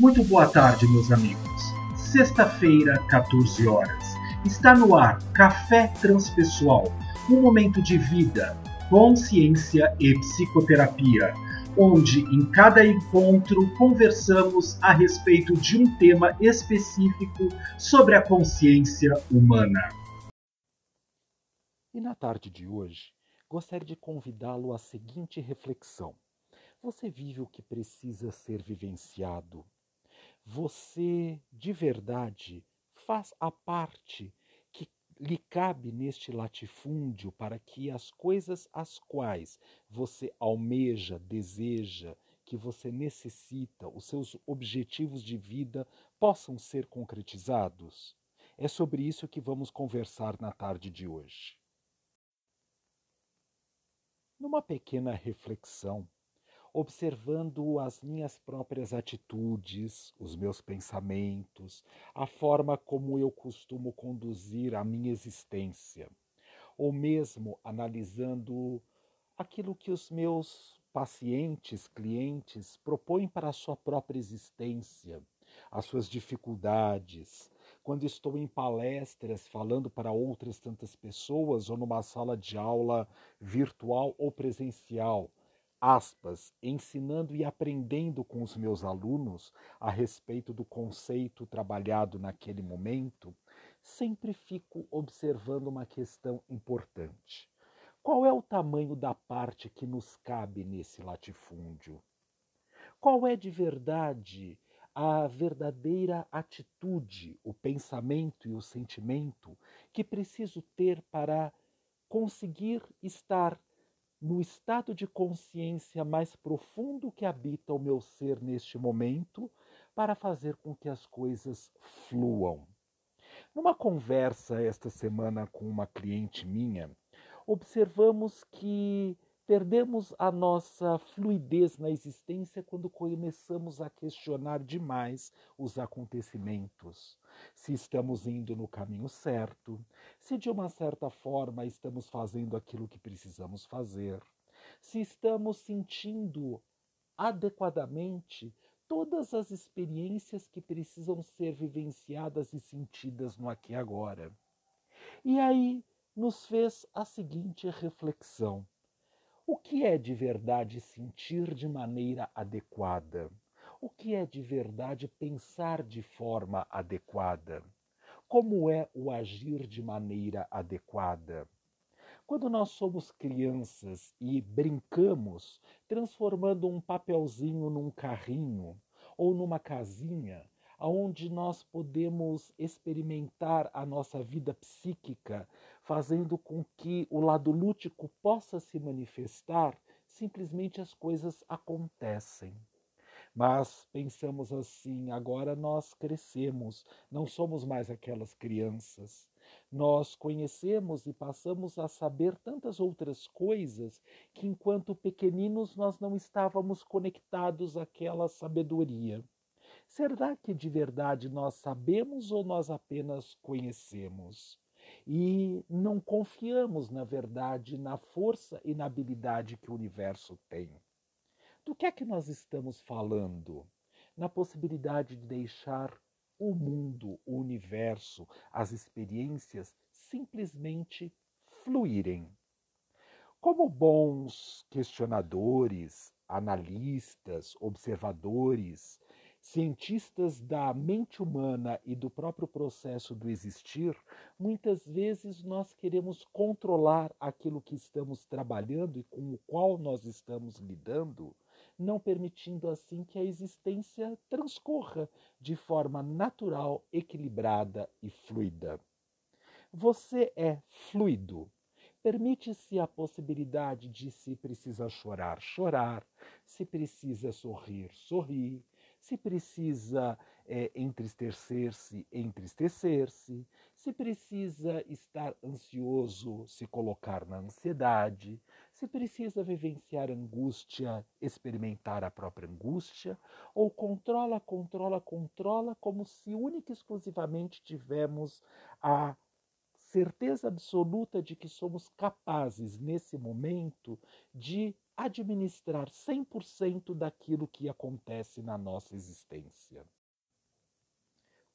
Muito boa tarde, meus amigos. Sexta-feira, 14 horas. Está no ar Café Transpessoal, um momento de vida, consciência e psicoterapia, onde em cada encontro conversamos a respeito de um tema específico sobre a consciência humana. E na tarde de hoje, gostaria de convidá-lo à seguinte reflexão. Você vive o que precisa ser vivenciado você de verdade faz a parte que lhe cabe neste latifúndio para que as coisas às quais você almeja, deseja, que você necessita, os seus objetivos de vida possam ser concretizados? É sobre isso que vamos conversar na tarde de hoje. Numa pequena reflexão, observando as minhas próprias atitudes, os meus pensamentos, a forma como eu costumo conduzir a minha existência, ou mesmo analisando aquilo que os meus pacientes, clientes propõem para a sua própria existência, as suas dificuldades. Quando estou em palestras falando para outras tantas pessoas ou numa sala de aula virtual ou presencial, aspas, ensinando e aprendendo com os meus alunos a respeito do conceito trabalhado naquele momento, sempre fico observando uma questão importante. Qual é o tamanho da parte que nos cabe nesse latifúndio? Qual é de verdade a verdadeira atitude, o pensamento e o sentimento que preciso ter para conseguir estar no estado de consciência mais profundo que habita o meu ser neste momento, para fazer com que as coisas fluam. Numa conversa esta semana com uma cliente minha, observamos que perdemos a nossa fluidez na existência quando começamos a questionar demais os acontecimentos. Se estamos indo no caminho certo, se de uma certa forma estamos fazendo aquilo que precisamos fazer, se estamos sentindo adequadamente todas as experiências que precisam ser vivenciadas e sentidas no aqui e agora. E aí nos fez a seguinte reflexão o que é de verdade sentir de maneira adequada? O que é de verdade pensar de forma adequada? Como é o agir de maneira adequada? Quando nós somos crianças e brincamos transformando um papelzinho num carrinho ou numa casinha, onde nós podemos experimentar a nossa vida psíquica, fazendo com que o lado lúdico possa se manifestar, simplesmente as coisas acontecem. Mas pensamos assim, agora nós crescemos, não somos mais aquelas crianças. Nós conhecemos e passamos a saber tantas outras coisas que, enquanto pequeninos, nós não estávamos conectados àquela sabedoria. Será que de verdade nós sabemos ou nós apenas conhecemos? E não confiamos, na verdade, na força e na habilidade que o universo tem. Do que é que nós estamos falando? Na possibilidade de deixar o mundo, o universo, as experiências simplesmente fluírem. Como bons questionadores, analistas, observadores, cientistas da mente humana e do próprio processo do existir, muitas vezes nós queremos controlar aquilo que estamos trabalhando e com o qual nós estamos lidando, não permitindo assim que a existência transcorra de forma natural, equilibrada e fluida. Você é fluido. Permite-se a possibilidade de se precisa chorar, chorar, se precisa sorrir, sorrir, se precisa é, entristecer-se, entristecer-se, se precisa estar ansioso, se colocar na ansiedade, se precisa vivenciar angústia, experimentar a própria angústia, ou controla, controla, controla, como se única e exclusivamente tivemos a certeza absoluta de que somos capazes, nesse momento, de administrar 100% daquilo que acontece na nossa existência.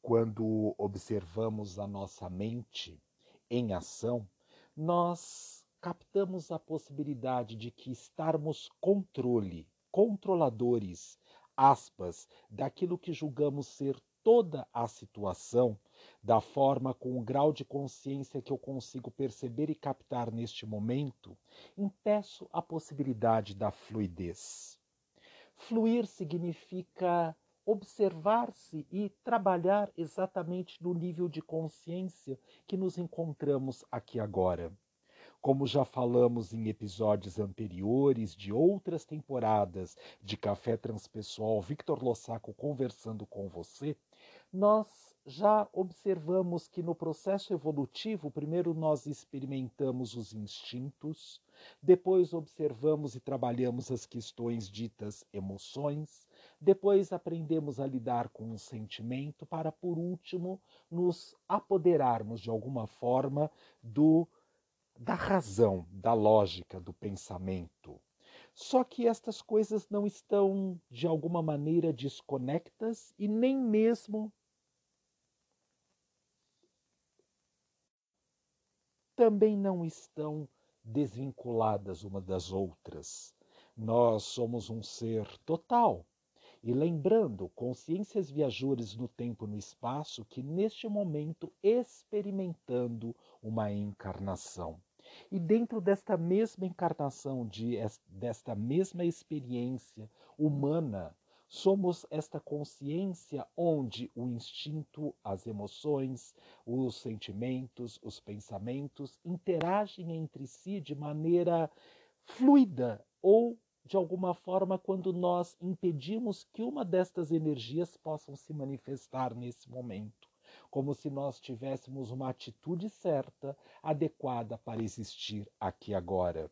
Quando observamos a nossa mente em ação, nós captamos a possibilidade de que estarmos controle, controladores, aspas, daquilo que julgamos ser toda a situação, da forma com o grau de consciência que eu consigo perceber e captar neste momento, impeço a possibilidade da fluidez. Fluir significa observar-se e trabalhar exatamente no nível de consciência que nos encontramos aqui agora. Como já falamos em episódios anteriores de outras temporadas de Café Transpessoal Victor Lossaco conversando com você, nós já observamos que no processo evolutivo, primeiro nós experimentamos os instintos, depois observamos e trabalhamos as questões ditas emoções, depois aprendemos a lidar com o sentimento, para por último nos apoderarmos de alguma forma do da razão, da lógica, do pensamento. Só que estas coisas não estão de alguma maneira desconectas e nem mesmo também não estão desvinculadas uma das outras. Nós somos um ser total. E lembrando, consciências viajoras no tempo e no espaço que neste momento experimentando uma encarnação. E dentro desta mesma encarnação, de, desta mesma experiência humana, somos esta consciência onde o instinto, as emoções, os sentimentos, os pensamentos interagem entre si de maneira fluida ou de alguma forma quando nós impedimos que uma destas energias possam se manifestar nesse momento, como se nós tivéssemos uma atitude certa, adequada para existir aqui agora.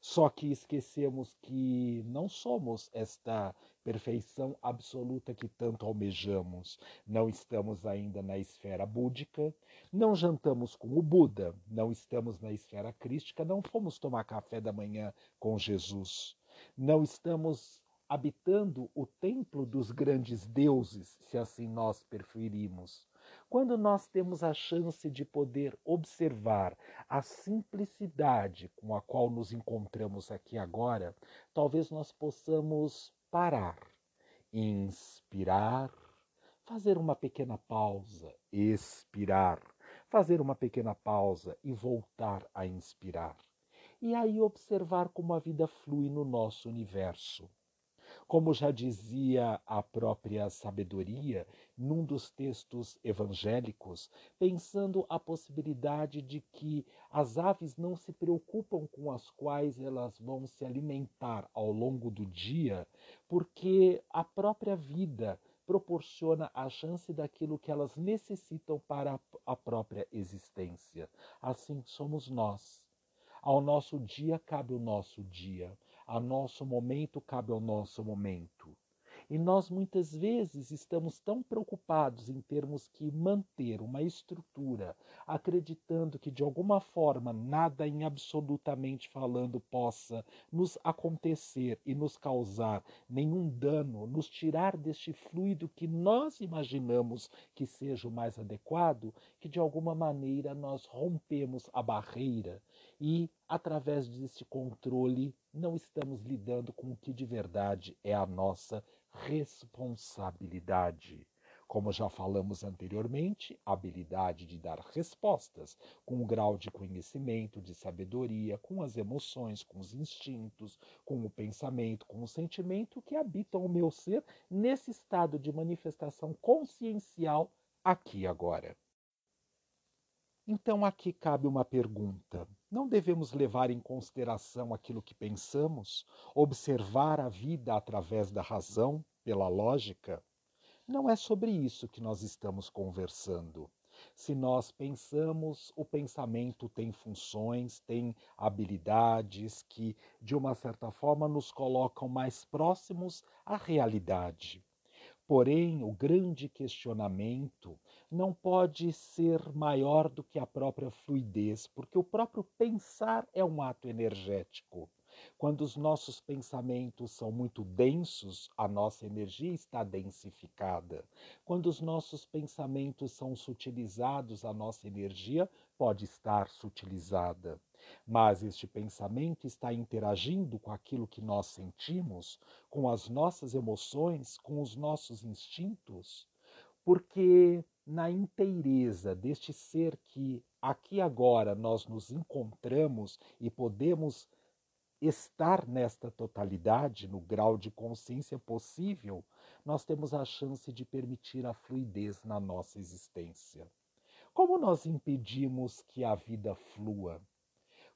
Só que esquecemos que não somos esta perfeição absoluta que tanto almejamos. Não estamos ainda na esfera búdica, não jantamos com o Buda, não estamos na esfera crística, não fomos tomar café da manhã com Jesus. Não estamos habitando o templo dos grandes deuses, se assim nós preferimos. Quando nós temos a chance de poder observar a simplicidade com a qual nos encontramos aqui agora, talvez nós possamos parar, inspirar, fazer uma pequena pausa, expirar, fazer uma pequena pausa e voltar a inspirar. E aí observar como a vida flui no nosso universo. Como já dizia a própria sabedoria, num dos textos evangélicos, pensando a possibilidade de que as aves não se preocupam com as quais elas vão se alimentar ao longo do dia, porque a própria vida proporciona a chance daquilo que elas necessitam para a própria existência. Assim somos nós. Ao nosso dia cabe o nosso dia. A nosso momento cabe ao nosso momento. E nós muitas vezes estamos tão preocupados em termos que manter uma estrutura, acreditando que de alguma forma nada em absolutamente falando possa nos acontecer e nos causar nenhum dano, nos tirar deste fluido que nós imaginamos que seja o mais adequado, que de alguma maneira nós rompemos a barreira. E através desse controle não estamos lidando com o que de verdade é a nossa responsabilidade. Como já falamos anteriormente, a habilidade de dar respostas com o grau de conhecimento, de sabedoria, com as emoções, com os instintos, com o pensamento, com o sentimento que habitam o meu ser nesse estado de manifestação consciencial aqui agora. Então aqui cabe uma pergunta. Não devemos levar em consideração aquilo que pensamos, observar a vida através da razão, pela lógica? Não é sobre isso que nós estamos conversando. Se nós pensamos, o pensamento tem funções, tem habilidades que, de uma certa forma, nos colocam mais próximos à realidade. Porém, o grande questionamento não pode ser maior do que a própria fluidez, porque o próprio pensar é um ato energético. Quando os nossos pensamentos são muito densos, a nossa energia está densificada. Quando os nossos pensamentos são sutilizados, a nossa energia pode estar sutilizada. Mas este pensamento está interagindo com aquilo que nós sentimos, com as nossas emoções, com os nossos instintos, porque na inteireza deste ser que aqui agora nós nos encontramos e podemos estar nesta totalidade, no grau de consciência possível, nós temos a chance de permitir a fluidez na nossa existência. Como nós impedimos que a vida flua?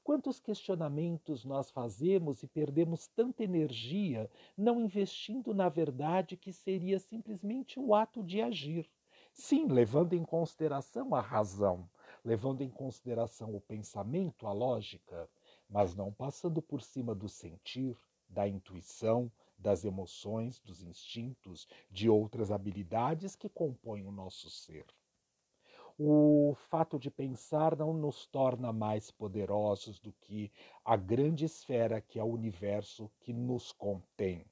Quantos questionamentos nós fazemos e perdemos tanta energia não investindo na verdade que seria simplesmente o ato de agir? Sim, levando em consideração a razão, levando em consideração o pensamento, a lógica, mas não passando por cima do sentir, da intuição, das emoções, dos instintos, de outras habilidades que compõem o nosso ser. O fato de pensar não nos torna mais poderosos do que a grande esfera que é o universo que nos contém.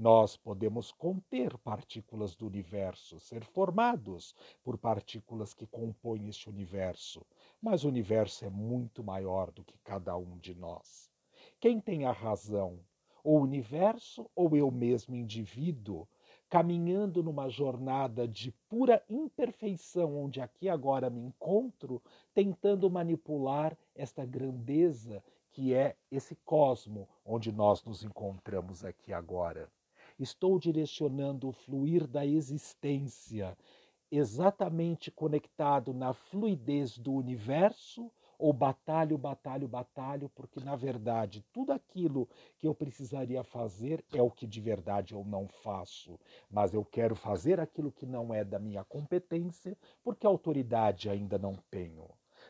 Nós podemos conter partículas do universo, ser formados por partículas que compõem este universo, mas o universo é muito maior do que cada um de nós. Quem tem a razão? O universo ou eu mesmo, indivíduo, caminhando numa jornada de pura imperfeição, onde aqui agora me encontro, tentando manipular esta grandeza que é esse cosmo onde nós nos encontramos aqui agora. Estou direcionando o fluir da existência exatamente conectado na fluidez do universo ou batalho, batalho, batalho, porque na verdade tudo aquilo que eu precisaria fazer é o que de verdade eu não faço, mas eu quero fazer aquilo que não é da minha competência, porque autoridade ainda não tenho.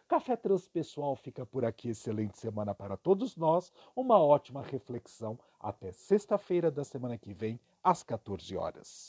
Café Transpessoal fica por aqui. Excelente semana para todos nós. Uma ótima reflexão. Até sexta-feira da semana que vem, às 14 horas.